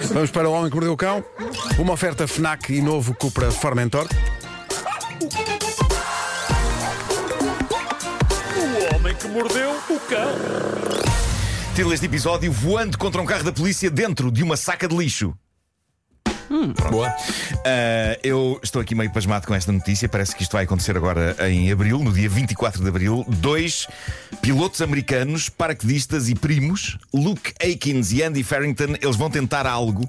Vamos para o Homem que Mordeu o Cão. Uma oferta FNAC e novo Cupra Formentor. O homem que mordeu o cão. Título deste episódio: Voando contra um carro da polícia dentro de uma saca de lixo. Boa. Ah, eu estou aqui meio pasmado com esta notícia. Parece que isto vai acontecer agora em abril, no dia 24 de abril. Dois pilotos americanos, paraquedistas e primos, Luke Aikins e Andy Farrington, eles vão tentar algo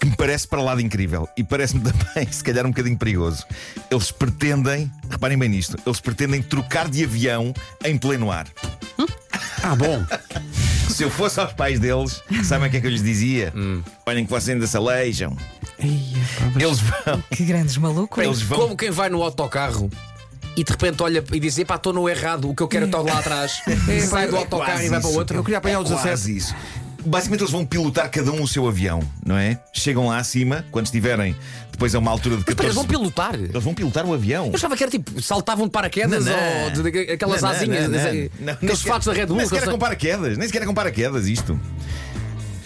que me parece para lá de incrível e parece-me também, se calhar, um bocadinho perigoso. Eles pretendem, reparem bem nisto, eles pretendem trocar de avião em pleno ar. Ah, bom. Se eu fosse aos pais deles, sabem o que é que eu lhes dizia? Olhem que vocês ainda se aleijam. Eles vão. Que grandes malucos. Eles vão. Como quem vai no autocarro e de repente olha e diz: Epá, estou no errado, o que eu quero está lá atrás. Sai do autocarro quase e vai para o outro. Eu queria apanhar o É quase 17. isso. Basicamente, eles vão pilotar cada um o seu avião, não é? Chegam lá acima, quando estiverem depois a uma altura de Espera, 14. eles vão pilotar. Eles vão pilotar o avião. Eu achava que era tipo, saltavam de paraquedas Não, não. ou de, de- aquelas Não, asinhas, não, não. aqueles Não, nem sequer- fatos da Red Bull. Nem que sequer é eles- com paraquedas, nem sequer é com paraquedas isto.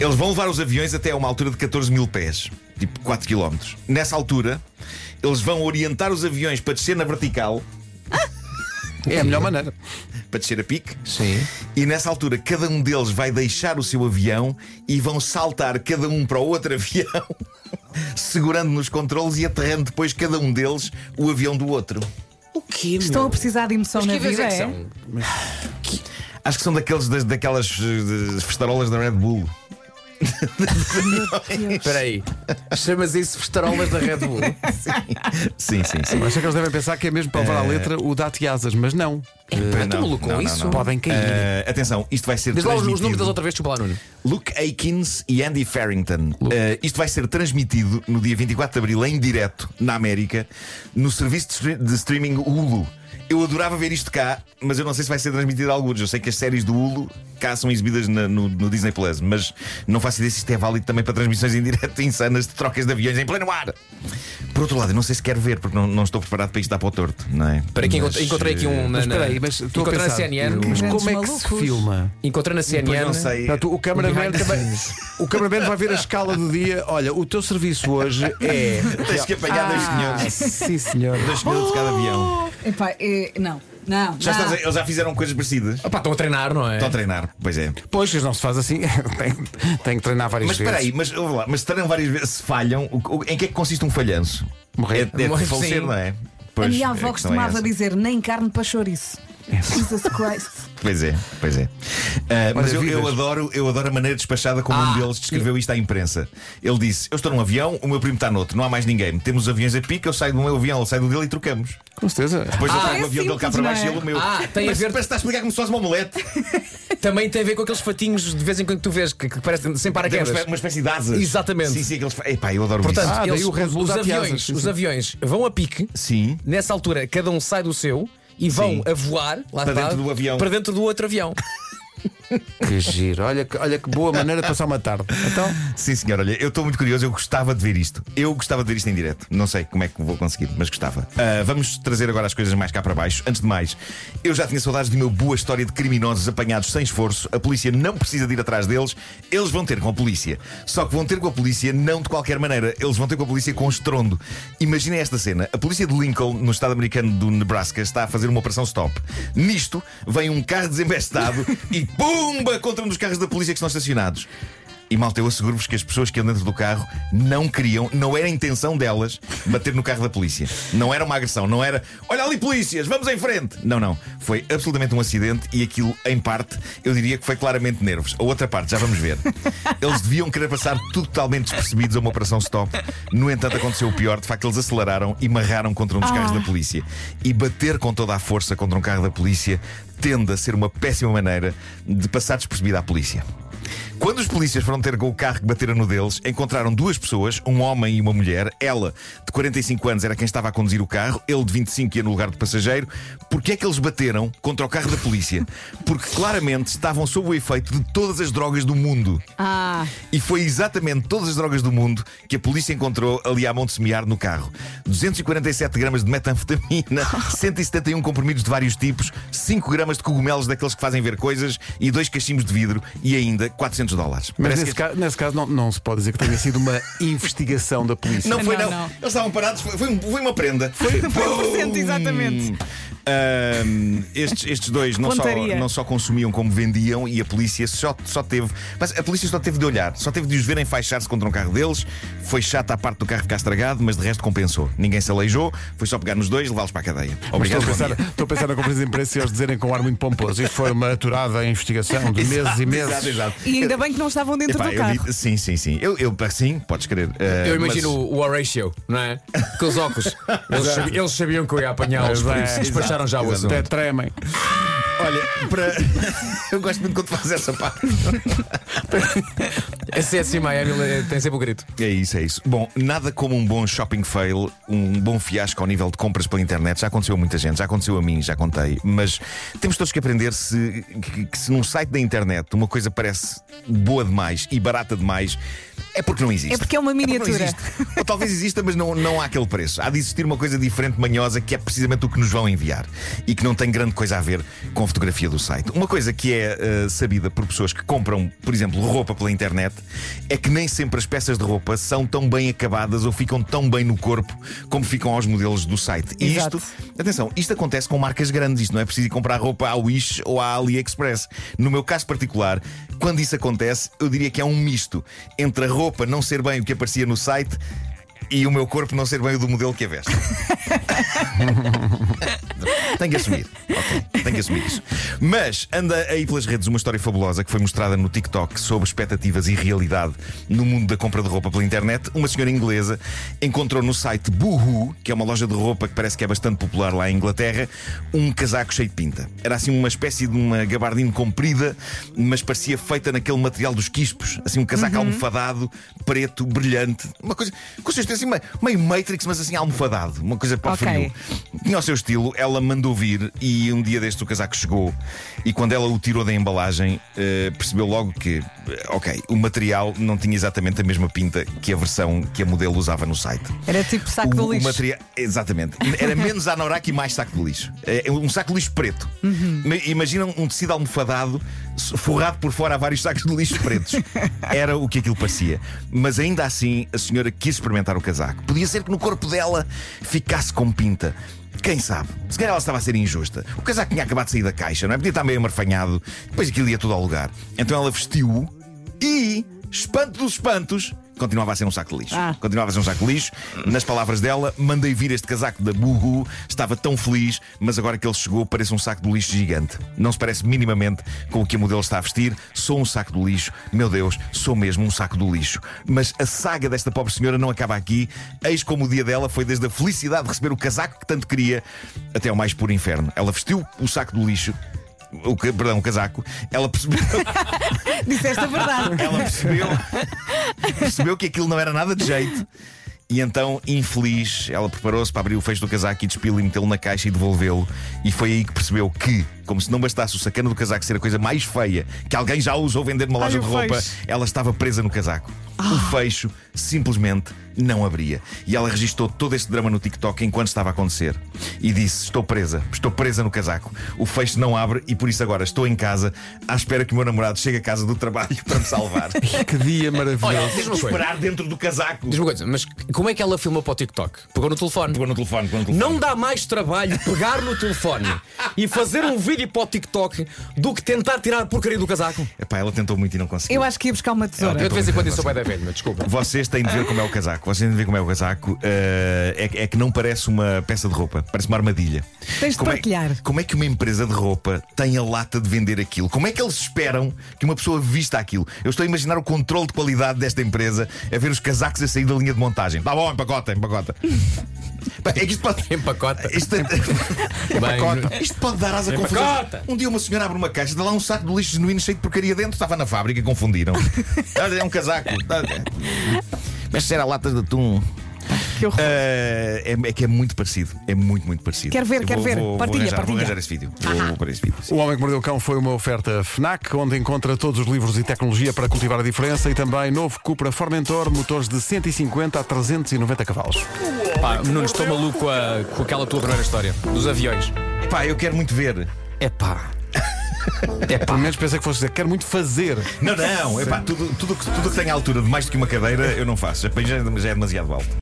Eles vão levar os aviões até a uma altura de 14 mil pés, tipo 4 km. Nessa altura, eles vão orientar os aviões para descer na vertical, É a melhor maneira. para descer a pique. Sim. E nessa altura, cada um deles vai deixar o seu avião e vão saltar cada um para o outro avião, segurando nos controles e aterrando depois cada um deles o avião do outro. O quê, Estão meu? a precisar de emoção Mas na que aviões vida, é é? Acho que são daqueles, das- daquelas eh, festarolas da Red Bull. Espera aí. Chamas isso festarolas da Red Bull? Sim, sim, sim. Mas é que eles devem pensar que é mesmo para levar à letra o date asas, mas não. Pá, não, Estou maluco com não, isso? não, não. Podem cair. Eh, atenção, isto vai ser Diz lá os, os transmitido. números das outras vezes, desculpa lá, Nuno. Luke Aikins e Andy Farrington. Eh, isto vai ser transmitido no dia 24 de Abril em direto na América no serviço de, stre- de streaming Hulu. Eu adorava ver isto cá, mas eu não sei se vai ser transmitido a alguns. Eu sei que as séries do Hulu cá são exibidas na- no, no Disney Plus, mas não faço ideia se isto é válido também para transmissões em direto insanas de trocas de aviões em pleno ar. Por outro lado, eu não sei se quero ver, porque não, não estou preparado para isto dar para o torto, não é? Espera aí, que Mas, encontrei, aqui um. eh, na- Mas espera aí, na- mas estou a encontrei na pensar. CNN. Mas como é que se filma? Encontrei na CNN. não sei. Portanto, o cameraman também. O cameraman vai ver a escala do dia. Olha, o teu serviço hoje é. Tens que apanhar dois Ah, senhores. sim, senhor. Dois pilotos de cada avião. Epá, é, não, não. Já não. estás a- eles já fizeram coisas parecidas. Opa, estão a treinar, não é? Estão a treinar, pois é. Pois, não se faz assim. tem, tem que treinar várias Mas vezes. espera aí, mas, ouve lá, mas se treinam várias vezes, se falham, o- o- em que é que consiste um falhanço? Morrer. É, é Morrer, de falecer, sim. não é? A Pois, minha a avó questão é costumava essa. dizer nem carne para chouriço. Jesus Christ. Pois é, pois é. Ah, mas eu, eu adoro, eu adoro a maneira despachada como um Ah, deles descreveu isto à imprensa. Ele disse: Eu estou num avião, o meu primo está noutro, não há mais ninguém. Temos aviões a pique, eu saio do meu avião, ele sai do dele e trocamos. Com certeza. Depois eu Ah, trago é o avião dele cá para baixo e é? ele o meu. Ah, tem a parece, ver- parece que está a explicar como se fosse uma omelete. Também tem a ver com aqueles fatinhos de vez em quando que tu vês que, que parecem sem uma paraquedas. espé- uma espécie de asas. Exatamente. Sim, sim, aqueles. Epá, eu adoro Portanto, isso. Ah, daí eles, os, aviões, piadas, sim, os sim. aviões vão a pique. Sim. Nessa altura, cada um sai do seu e vão Sim. a voar lá Para está, dentro do avião. para dentro do outro avião. Que giro. Olha, que- olha que boa maneira de passar uma tarde. Então, Sim, senhor, olha, eu estou muito curioso, eu gostava de ver isto. Eu gostava de ver isto em direto. Não sei como é que vou conseguir, mas gostava. Ah, vamos trazer agora as coisas mais cá para baixo. Antes de mais, eu já tinha saudades de uma boa história de criminosos apanhados sem esforço. A polícia não precisa de ir atrás deles, eles vão ter com a polícia. Só que vão ter com a polícia não de qualquer maneira, eles vão ter com a polícia com estrondo. Imaginem esta cena: a polícia de Lincoln, no estado americano do Nebraska, está a fazer uma operação stop. Nisto, vem um carro desembestado e pumba contra um dos carros da polícia que estão estacionados. E malta, eu asseguro-vos que as pessoas que andam dentro do carro não queriam, não era a intenção delas bater no carro da polícia. Não era uma agressão, não era olha ali polícias, vamos em frente. Não, não. Foi absolutamente um acidente e aquilo, em parte, eu diria que foi claramente nervos. A outra parte, já vamos ver. Eles deviam querer passar totalmente despercebidos a uma operação stop. No entanto, aconteceu o pior. De facto, eles aceleraram e marraram contra um dos carros da polícia. E bater com toda a força contra um carro da polícia tende a ser uma péssima maneira de passar despercebido à polícia. Quando os polícias foram ter com o carro que bateram no deles, encontraram duas pessoas, um homem e uma mulher. Ela, de 45 anos, era quem estava a conduzir o carro, ele, de 25, ia no lugar de passageiro. Porquê é que eles bateram contra o carro da polícia? Porque claramente estavam sob o efeito de todas as drogas do mundo. Ah, E foi exatamente todas as drogas do mundo que a polícia encontrou ali à Monte Semear no carro. 247 gramas de metanfetamina, 171 comprimidos de vários tipos, 5 gramas de cogumelos daqueles que fazem ver coisas e dois cachimbos de vidro e ainda 400 200 dólares. Mas nesse, que- caso, nesse caso não, não se pode dizer que tenha sido uma investigação da polícia. Não foi, Não, não. não. Eles estavam parados, foi, foi, foi uma prenda. Foi, Foi um presente, exatamente. Ahm, estes, estes dois não só, não só consumiam como vendiam e a polícia só, só teve. Mas a polícia só teve de olhar, só teve de os verem faixar-se contra um carro deles. Foi chata a parte do carro ficar estragado, mas de resto compensou. Ninguém se aleijou, foi só pegar nos dois e levá-los para a cadeia. Mas Obrigado. estou, a pensar, estou a pensar na conferência de imprensa e eles dizerem com um ar muito pomposo. Isto foi uma aturada investigação de meses e meses. Exato, exato. E ainda bem que não estavam dentro Epá, do eu carro. digo- sim, sim, sim. Eu, eu, sim, podes crer. Ah, Eu mas- imagino o Horatio, não é? Com os óculos. Eles, sabi- eles sabiam que eu ia apanhá-los, despacharam já o assunto. Até tremem. Olha, para. eu gosto muito quando fazes essa parte. A CSI Miami tem sempre o grito. É isso, é isso. Bom, nada como um bom shopping fail, um bom fiasco ao nível de compras pela internet. Já aconteceu a muita gente, já aconteceu a mim, já contei. Mas temos todos que aprender se, que, que se num site da internet uma coisa parece boa demais e barata demais, é porque não existe. É porque é uma não miniatura. existe. Ou talvez exista, mas não, não há aquele preço. Há de existir uma coisa diferente, manhosa, que é precisamente o que nos vão enviar e que não tem grande coisa a ver com a fotografia do site. Uma coisa que é eh, sabida por pessoas que compram, por exemplo, roupa pela internet é que nem sempre as peças de roupa são tão bem acabadas ou ficam tão bem no corpo como ficam aos modelos do site. E Exato. isto, atenção, isto acontece com marcas grandes. Isto não é preciso ir comprar roupa à Wish ou à AliExpress. No meu caso particular, quando isso acontece, eu diria que é um misto entre a roupa não ser bem o que aparecia no site e o meu corpo não ser bem o do modelo que a veste. Tenho que assumir. Ok, tenho que assumir isso. Mas anda aí pelas redes uma história fabulosa que foi mostrada no TikTok sobre expectativas e realidade no mundo da compra de roupa pela internet. Uma senhora inglesa encontrou no site Boohoo, que é uma loja de roupa que parece que é bastante popular lá em Inglaterra, um casaco cheio de pinta. Era assim uma espécie de uma gabardine comprida, mas parecia feita naquele material dos quispos, assim um casaco almofadado, preto, brilhante, uma coisa, consistência assim, meio, Matrix, mas assim almofadado, uma coisa para o Ok. frio. Tinha o seu estilo, ela mandou vir e um dia deste o casaco chegou. E quando ela o tirou da embalagem, eh, percebeu logo que, eh, ok, o material não tinha exatamente a mesma pinta que a versão que a modelo usava no site. Era tipo saco o, de lixo. Material, exatamente. Era menos anorak e mais saco de lixo. É um saco de lixo preto. Ma- Imagina um tecido almofadado, forrado por fora a vários sacos de lixo pretos. Era o que aquilo parecia. Mas ainda assim, a senhora quis experimentar o casaco. Podia ser que no corpo dela ficasse com pinta. Quem sabe? Se calhar ela estava a ser injusta. O casaco tinha acabado de sair da caixa, não é? Podia estar meio amarfanhado. Depois aquilo ia tudo ao lugar. Então ela vestiu-o e, espanto dos espantos, continuava a ser um saco de lixo. Ah. Continuava a ser um saco de lixo. Nas palavras dela, mandei vir este casaco da Buhu, estava tão feliz, mas agora que ele chegou, parece um saco de lixo gigante. Não se parece minimamente com o que a modelo está a vestir. Sou um saco do lixo. Meu Deus, sou mesmo um saco do lixo. Mas a saga desta pobre senhora não acaba aqui. Eis como o dia dela foi desde a felicidade de receber o casaco que tanto queria até ao mais puro inferno. Ela vestiu o saco do lixo. O, perdão, o casaco, ela percebeu, Disseste a verdade. ela percebeu, percebeu que aquilo não era nada de jeito. E então, infeliz, ela preparou-se para abrir o fecho do casaco e despí-lo e metê-lo na caixa e devolvê-lo. E foi aí que percebeu que, como se não bastasse o sacana do casaco ser a coisa mais feia que alguém já usou vender numa loja Ai, de roupa, fecho. ela estava presa no casaco. O fecho simplesmente não abria. E ela registou todo este drama no TikTok enquanto estava a acontecer. E disse: Estou presa, estou presa no casaco. O fecho não abre e por isso agora estou em casa à espera que o meu namorado chegue a casa do trabalho para me salvar. Que dia maravilhoso. Olha, diz-me. Esperar dentro do casaco. Diz-me uma coisa, mas como é que ela filmou para o TikTok? Pegou no telefone. Pegou no telefone, pegou no telefone. Não dá mais trabalho pegar no telefone e fazer um vídeo para o TikTok do que tentar tirar a porcaria do casaco. Epá, ela tentou muito e não conseguiu. Eu acho que ia buscar uma tesoura. Eu de vez em quando sou bem da velha, mas desculpa. Vocês têm de ver como é o casaco. Vocês têm de ver como é o casaco. Eh, é, que- é que não parece uma peça de roupa, parece uma armadilha. Tens de como partilhar. É, como é que uma empresa de roupa tem a lata de vender aquilo? Como é que eles esperam que uma pessoa vista aquilo? Eu estou a imaginar o controle de qualidade desta empresa a ver os casacos a sair da linha de montagem. Tá bom, empacota, empacota. É que isto pode. Empacota. Isto, Bem, isto pode dar asa a confusão. Empacota. Um dia uma senhora abre uma caixa, dá lá um saco de lixo genuíno cheio de porcaria dentro. Estava na fábrica, confundiram. Olha, é um casaco. Mas era latas de atum. Que horror. Eh, é, é que é muito parecido. É muito, muito parecido. Quero ver, Eu quero ver. Vou, Partilha, vou arranjar, partilha. Vou arranjar esse vídeo. Vou, vou pôr esse vídeo. sim. O Homem que Mordeu o Cão foi uma oferta FNAC, onde encontra todos os livros e tecnologia para cultivar a diferença e também novo Cupra Formentor, motores de 150 a 390 cavalos. pá, Nuno, estou maluco com, a- com aquela tua primeira história dos aviões. Pá, eu quero muito ver. É pá. É, pelo menos pensei que fosse dizer, quero muito fazer. Não, não, epá, tudo, tudo, que- tudo que tem a altura de mais do que uma cadeira eu não faço. Já é demasiado alto.